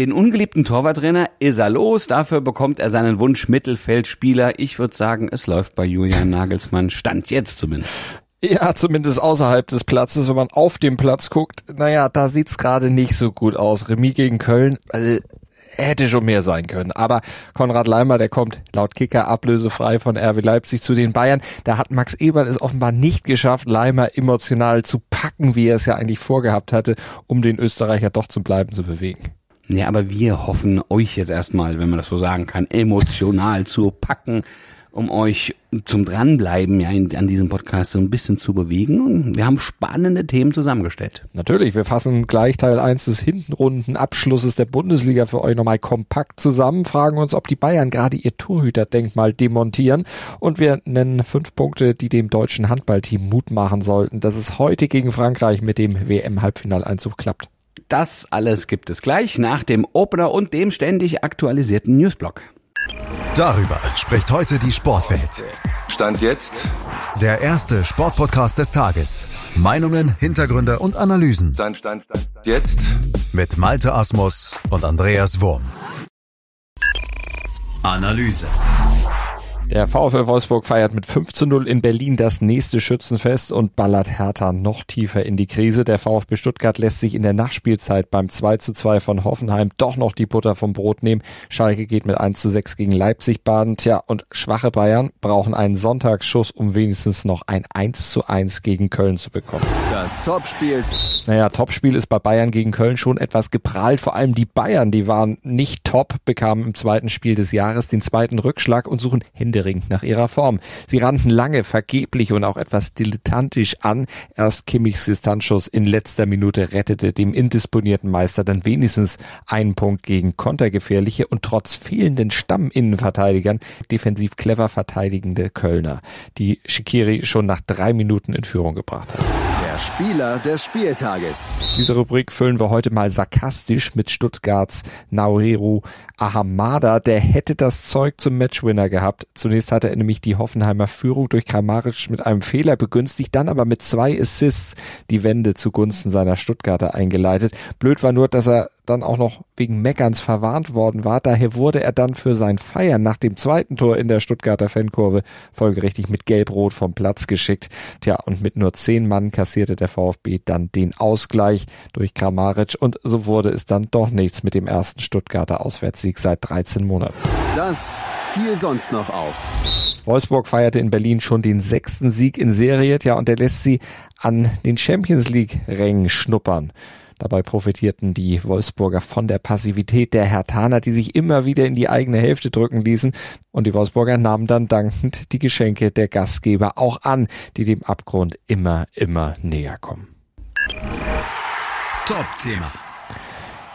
Den ungeliebten Torwarttrainer ist er los, dafür bekommt er seinen Wunsch Mittelfeldspieler. Ich würde sagen, es läuft bei Julian Nagelsmann, stand jetzt zumindest. Ja, zumindest außerhalb des Platzes, wenn man auf dem Platz guckt. Naja, da sieht's gerade nicht so gut aus. Remis gegen Köln, also hätte schon mehr sein können. Aber Konrad Leimer, der kommt laut Kicker ablösefrei von RW Leipzig zu den Bayern. Da hat Max Eberl es offenbar nicht geschafft, Leimer emotional zu packen, wie er es ja eigentlich vorgehabt hatte, um den Österreicher doch zum Bleiben zu bewegen. Ja, aber wir hoffen euch jetzt erstmal, wenn man das so sagen kann, emotional zu packen um euch zum Dranbleiben ja an diesem Podcast so ein bisschen zu bewegen. Und wir haben spannende Themen zusammengestellt. Natürlich, wir fassen gleich Teil 1 des Hintenrunden-Abschlusses der Bundesliga für euch nochmal kompakt zusammen, fragen uns, ob die Bayern gerade ihr Torhüterdenkmal demontieren und wir nennen fünf Punkte, die dem deutschen Handballteam Mut machen sollten, dass es heute gegen Frankreich mit dem WM-Halbfinaleinzug klappt. Das alles gibt es gleich nach dem Opener und dem ständig aktualisierten Newsblock. Darüber spricht heute die Sportwelt. Stand jetzt. Der erste Sportpodcast des Tages. Meinungen, Hintergründe und Analysen. Stand, stand, stand. Jetzt. Mit Malte Asmus und Andreas Wurm. Analyse. Der VfL Wolfsburg feiert mit 5 zu 0 in Berlin das nächste Schützenfest und ballert Hertha noch tiefer in die Krise. Der VfB Stuttgart lässt sich in der Nachspielzeit beim 2 zu 2 von Hoffenheim doch noch die Butter vom Brot nehmen. Schalke geht mit 1 zu 6 gegen Leipzig baden. Tja, und schwache Bayern brauchen einen Sonntagsschuss, um wenigstens noch ein 1 zu 1 gegen Köln zu bekommen. Das Topspiel. Naja, Topspiel ist bei Bayern gegen Köln schon etwas geprahlt. Vor allem die Bayern, die waren nicht top, bekamen im zweiten Spiel des Jahres den zweiten Rückschlag und suchen Hände händeringend nach ihrer Form. Sie rannten lange, vergeblich und auch etwas dilettantisch an. Erst Kimmichs Distanzschuss in letzter Minute rettete dem indisponierten Meister dann wenigstens einen Punkt gegen kontergefährliche und trotz fehlenden Stamminnenverteidigern defensiv clever verteidigende Kölner, die Shikiri schon nach drei Minuten in Führung gebracht hat. Spieler des Spieltages. Diese Rubrik füllen wir heute mal sarkastisch mit Stuttgarts Naoreru Ahamada. Der hätte das Zeug zum Matchwinner gehabt. Zunächst hatte er nämlich die Hoffenheimer Führung durch Kramaric mit einem Fehler begünstigt, dann aber mit zwei Assists die Wende zugunsten seiner Stuttgarter eingeleitet. Blöd war nur, dass er dann auch noch wegen Meckerns verwarnt worden war. Daher wurde er dann für sein Feiern nach dem zweiten Tor in der Stuttgarter Fankurve folgerichtig mit Gelb-Rot vom Platz geschickt. Tja, und mit nur zehn Mann kassierte der VfB dann den Ausgleich durch Kramaric und so wurde es dann doch nichts mit dem ersten Stuttgarter Auswärtssieg seit 13 Monaten. Das fiel sonst noch auf. Wolfsburg feierte in Berlin schon den sechsten Sieg in Serie, ja, und der lässt sie an den Champions League Rängen schnuppern. Dabei profitierten die Wolfsburger von der Passivität der Hertaner, die sich immer wieder in die eigene Hälfte drücken ließen. Und die Wolfsburger nahmen dann dankend die Geschenke der Gastgeber auch an, die dem Abgrund immer, immer näher kommen. Top-Thema.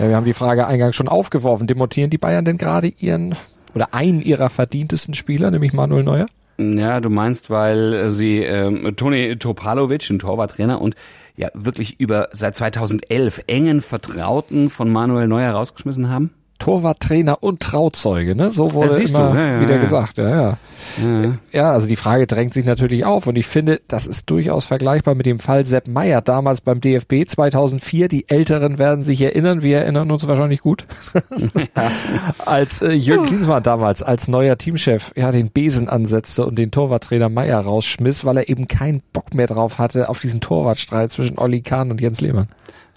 Ja, wir haben die Frage eingangs schon aufgeworfen. Demontieren die Bayern denn gerade ihren oder einen ihrer verdientesten Spieler, nämlich Manuel Neuer? Ja, du meinst, weil sie ähm, Toni Topalovic, ein Torwarttrainer und ja wirklich über seit 2011 engen Vertrauten von Manuel Neuer rausgeschmissen haben? Torwarttrainer und Trauzeuge, ne? So wurde ja, immer ja, ja, wieder gesagt, ja, ja. Ja, also die Frage drängt sich natürlich auf und ich finde, das ist durchaus vergleichbar mit dem Fall Sepp Meyer damals beim DFB 2004. Die Älteren werden sich erinnern, wir erinnern uns wahrscheinlich gut. als äh, Jürgen Klinsmann damals als neuer Teamchef ja den Besen ansetzte und den Torwarttrainer Meyer rausschmiss, weil er eben keinen Bock mehr drauf hatte auf diesen Torwartstreit zwischen Olli Kahn und Jens Lehmann.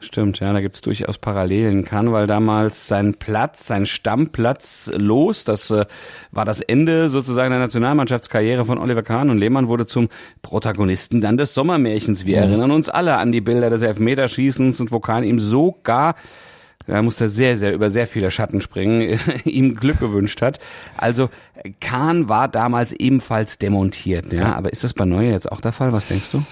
Stimmt, ja, da gibt's durchaus Parallelen. Karneval damals sein Platz, sein Stammplatz los. Das äh, war das Ende sozusagen der Nationalmannschaftskarriere von Oliver Kahn und Lehmann wurde zum Protagonisten dann des Sommermärchens. Wir mhm. erinnern uns alle an die Bilder des Elfmeterschießens und wo Kahn ihm sogar da musste sehr, sehr über sehr viele Schatten springen, ihm Glück gewünscht hat. Also Kahn war damals ebenfalls demontiert, ja. Aber ist das bei Neuer jetzt auch der Fall? Was denkst du?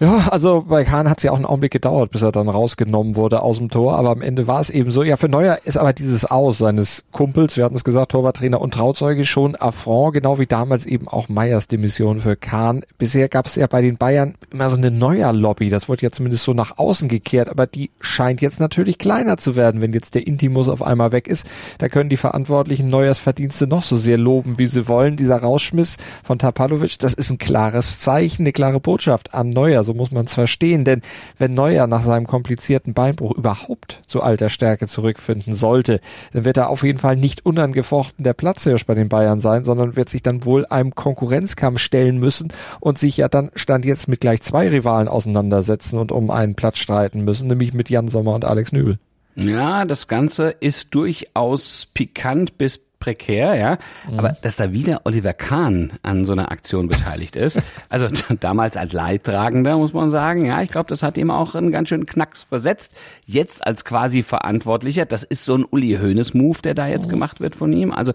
Ja, also bei Kahn hat es ja auch einen Augenblick gedauert, bis er dann rausgenommen wurde aus dem Tor, aber am Ende war es eben so. Ja, für Neuer ist aber dieses Aus seines Kumpels, wir hatten es gesagt, Torwarttrainer und Trauzeuge schon Affront, genau wie damals eben auch Meyers Demission für Kahn. Bisher gab es ja bei den Bayern immer so eine Neuer-Lobby, das wurde ja zumindest so nach außen gekehrt, aber die scheint jetzt natürlich kleiner zu werden, wenn jetzt der Intimus auf einmal weg ist. Da können die Verantwortlichen Neuers Verdienste noch so sehr loben, wie sie wollen. Dieser Rausschmiss von Tapalovic, das ist ein klares Zeichen, eine klare Botschaft an Neuer so muss man es verstehen. Denn wenn Neuer nach seinem komplizierten Beinbruch überhaupt zu alter Stärke zurückfinden sollte, dann wird er auf jeden Fall nicht unangefochten der Platzhirsch bei den Bayern sein, sondern wird sich dann wohl einem Konkurrenzkampf stellen müssen und sich ja dann stand jetzt mit gleich zwei Rivalen auseinandersetzen und um einen Platz streiten müssen, nämlich mit Jan Sommer und Alex Nübel. Ja, das Ganze ist durchaus pikant bis prekär, ja. Mhm. Aber dass da wieder Oliver Kahn an so einer Aktion beteiligt ist, also damals als Leidtragender, muss man sagen, ja, ich glaube, das hat ihm auch einen ganz schönen Knacks versetzt. Jetzt als quasi Verantwortlicher, das ist so ein Uli Hoeneß Move, der da jetzt mhm. gemacht wird von ihm. Also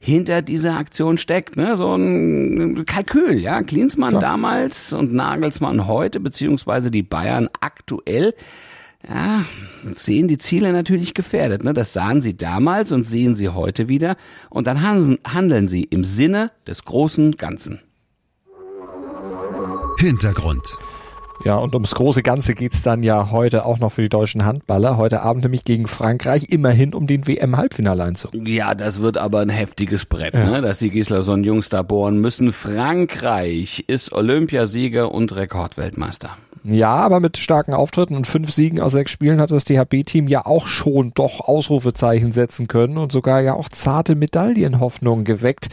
hinter dieser Aktion steckt, ne, so ein Kalkül, ja. Klinsmann Klar. damals und Nagelsmann heute, beziehungsweise die Bayern aktuell ja, sehen die Ziele natürlich gefährdet. Ne? Das sahen sie damals und sehen sie heute wieder. Und dann handeln sie im Sinne des großen Ganzen. Hintergrund. Ja, und ums große Ganze geht's dann ja heute auch noch für die deutschen Handballer. Heute Abend nämlich gegen Frankreich, immerhin um den WM-Halbfinaleinzug. Ja, das wird aber ein heftiges Brett, ja. ne? dass die Gislason-Jungs da bohren müssen. Frankreich ist Olympiasieger und Rekordweltmeister. Ja, aber mit starken Auftritten und fünf Siegen aus sechs Spielen hat das DHB-Team ja auch schon doch Ausrufezeichen setzen können und sogar ja auch zarte Medaillenhoffnungen geweckt.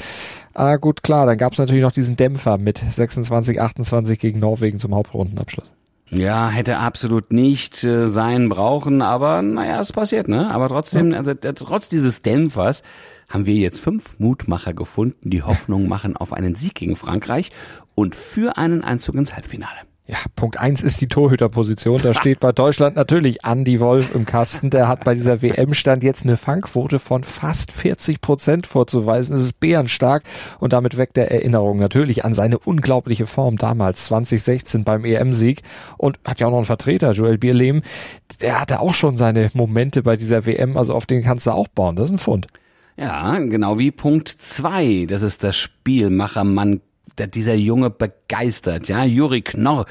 Ah, gut, klar, dann gab es natürlich noch diesen Dämpfer mit 26, 28 gegen Norwegen zum Hauptrundenabschluss. Ja, hätte absolut nicht äh, sein brauchen, aber naja, es passiert, ne? Aber trotzdem, also trotz dieses Dämpfers haben wir jetzt fünf Mutmacher gefunden, die Hoffnung machen auf einen Sieg gegen Frankreich und für einen Einzug ins Halbfinale. Ja, Punkt eins ist die Torhüterposition. Da steht bei Deutschland natürlich Andy Wolf im Kasten. Der hat bei dieser WM-Stand jetzt eine Fangquote von fast 40 Prozent vorzuweisen. Das ist bärenstark und damit weckt er Erinnerung natürlich an seine unglaubliche Form damals 2016 beim EM-Sieg und hat ja auch noch einen Vertreter, Joel Bierlehm. Der hatte auch schon seine Momente bei dieser WM, also auf den kannst du auch bauen. Das ist ein Fund. Ja, genau wie Punkt zwei. Das ist das Spielmachermann dieser Junge begeistert, ja, Juri Knorr.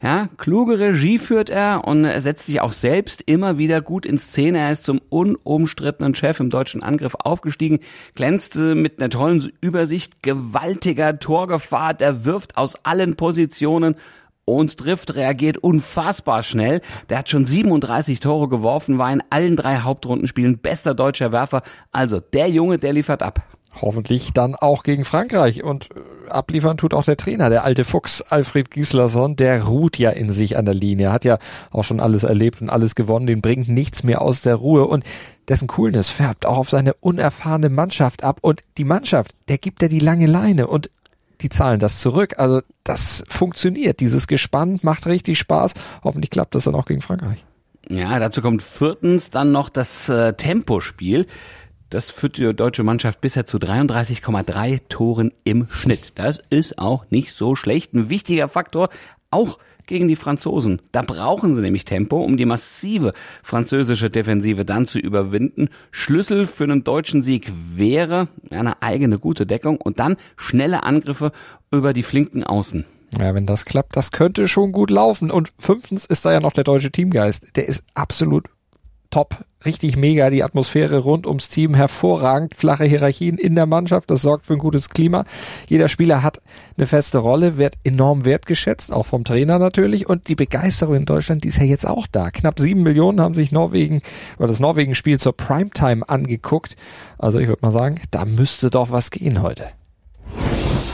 Ja, kluge Regie führt er und er setzt sich auch selbst immer wieder gut in Szene. Er ist zum unumstrittenen Chef im deutschen Angriff aufgestiegen, glänzt mit einer tollen Übersicht, gewaltiger Torgefahr, der wirft aus allen Positionen und trifft, reagiert unfassbar schnell. Der hat schon 37 Tore geworfen, war in allen drei Hauptrundenspielen bester deutscher Werfer. Also der Junge, der liefert ab. Hoffentlich dann auch gegen Frankreich. Und äh, abliefern tut auch der Trainer, der alte Fuchs Alfred Gislason, der ruht ja in sich an der Linie, hat ja auch schon alles erlebt und alles gewonnen, den bringt nichts mehr aus der Ruhe und dessen Coolness färbt auch auf seine unerfahrene Mannschaft ab und die Mannschaft, der gibt er die lange Leine und die zahlen das zurück. Also das funktioniert. Dieses Gespann macht richtig Spaß. Hoffentlich klappt das dann auch gegen Frankreich. Ja, dazu kommt viertens dann noch das äh, Tempospiel. Das führt die deutsche Mannschaft bisher zu 33,3 Toren im Schnitt. Das ist auch nicht so schlecht. Ein wichtiger Faktor, auch gegen die Franzosen. Da brauchen sie nämlich Tempo, um die massive französische Defensive dann zu überwinden. Schlüssel für einen deutschen Sieg wäre eine eigene gute Deckung und dann schnelle Angriffe über die flinken Außen. Ja, wenn das klappt, das könnte schon gut laufen. Und fünftens ist da ja noch der deutsche Teamgeist. Der ist absolut top, richtig mega, die Atmosphäre rund ums Team hervorragend, flache Hierarchien in der Mannschaft, das sorgt für ein gutes Klima. Jeder Spieler hat eine feste Rolle, wird enorm wertgeschätzt, auch vom Trainer natürlich und die Begeisterung in Deutschland, die ist ja jetzt auch da. Knapp sieben Millionen haben sich Norwegen oder das Norwegen-Spiel zur Primetime angeguckt. Also ich würde mal sagen, da müsste doch was gehen heute.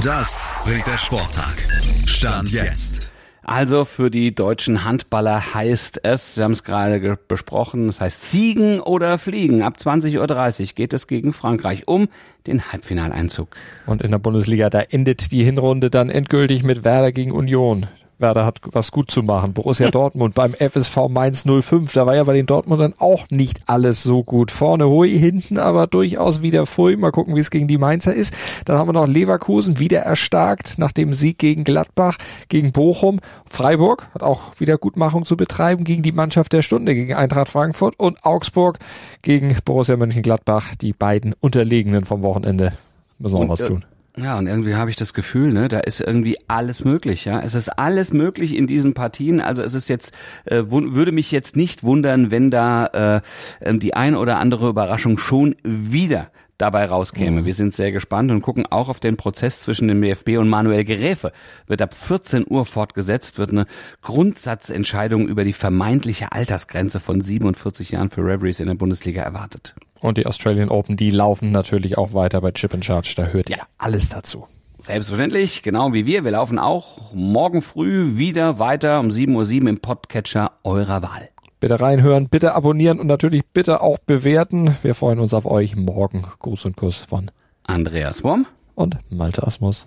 Das bringt der Sporttag. Stand jetzt. Also für die deutschen Handballer heißt es, wir haben es gerade besprochen, es heißt Ziegen oder Fliegen. Ab 20.30 Uhr geht es gegen Frankreich um den Halbfinaleinzug. Und in der Bundesliga, da endet die Hinrunde dann endgültig mit Werder gegen Union. Werder hat was gut zu machen. Borussia Dortmund beim FSV Mainz 05, da war ja bei den Dortmundern auch nicht alles so gut. Vorne Hui, hinten aber durchaus wieder Pfui. Mal gucken, wie es gegen die Mainzer ist. Dann haben wir noch Leverkusen wieder erstarkt nach dem Sieg gegen Gladbach, gegen Bochum. Freiburg hat auch wieder Gutmachung zu betreiben gegen die Mannschaft der Stunde, gegen Eintracht Frankfurt und Augsburg gegen Borussia Mönchengladbach, die beiden Unterlegenen vom Wochenende. Müssen wir auch was äh, tun. Ja, und irgendwie habe ich das Gefühl, ne, da ist irgendwie alles möglich, ja. Es ist alles möglich in diesen Partien. Also es ist jetzt, äh, würde mich jetzt nicht wundern, wenn da äh, ähm, die ein oder andere Überraschung schon wieder dabei rauskäme. Mhm. Wir sind sehr gespannt und gucken auch auf den Prozess zwischen dem DFB und Manuel Geräfe. Wird ab 14 Uhr fortgesetzt, wird eine Grundsatzentscheidung über die vermeintliche Altersgrenze von 47 Jahren für Reveries in der Bundesliga erwartet. Und die Australian Open, die laufen natürlich auch weiter bei Chip and Charge. Da hört ihr alles dazu. Selbstverständlich, genau wie wir. Wir laufen auch morgen früh wieder weiter um 7.07 Uhr im Podcatcher eurer Wahl. Bitte reinhören, bitte abonnieren und natürlich bitte auch bewerten. Wir freuen uns auf euch morgen. Gruß und Kuss von Andreas Wurm und Malte Asmus.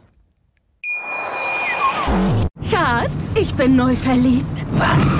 Schatz, ich bin neu verliebt. Was?